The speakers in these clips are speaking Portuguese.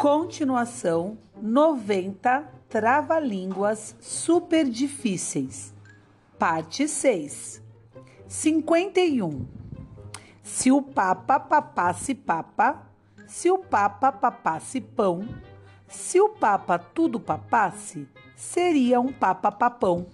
Continuação 90 trava-línguas super difíceis. Parte 6. 51. Se o papa papasse papa, se o papa papasse pão, se o papa tudo papasse, seria um papa papão.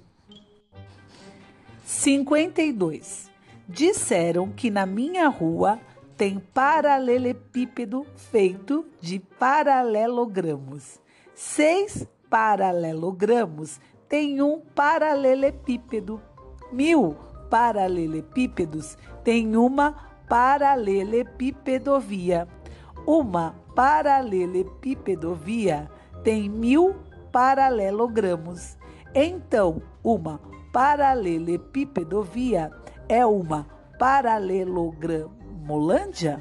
52. Disseram que na minha rua tem paralelepípedo feito de paralelogramos. Seis paralelogramos têm um paralelepípedo. Mil paralelepípedos têm uma paralelepipedovia. Uma paralelepipedovia tem mil paralelogramos. Então, uma paralelepipedovia é uma paralelogramo Molândia?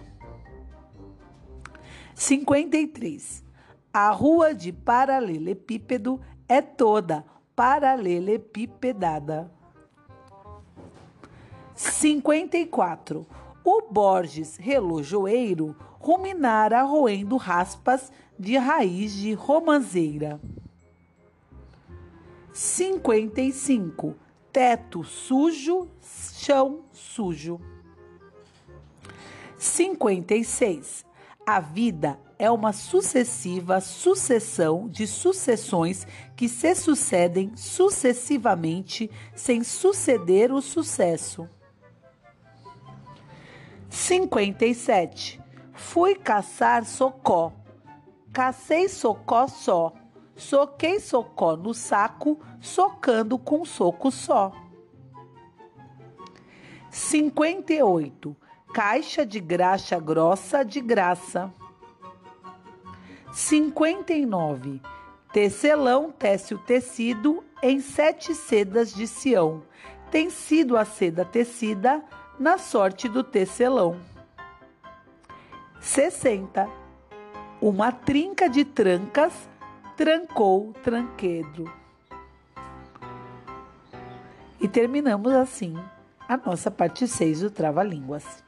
53. A rua de paralelepípedo é toda paralelepipedada. 54. O Borges relojoeiro ruminara roendo raspas de raiz de romanceira. 55. Teto sujo, chão sujo. 56. A vida é uma sucessiva sucessão de sucessões que se sucedem sucessivamente sem suceder o sucesso. 57. Fui caçar socó. Cacei socó só. Soquei socó no saco, socando com soco só. 58 caixa de graxa grossa de graça. 59. Tecelão tece o tecido em sete sedas de Sião. Tem sido a seda tecida na sorte do tecelão. 60. Uma trinca de trancas trancou tranquedo. E terminamos assim a nossa parte 6 do Trava-Línguas.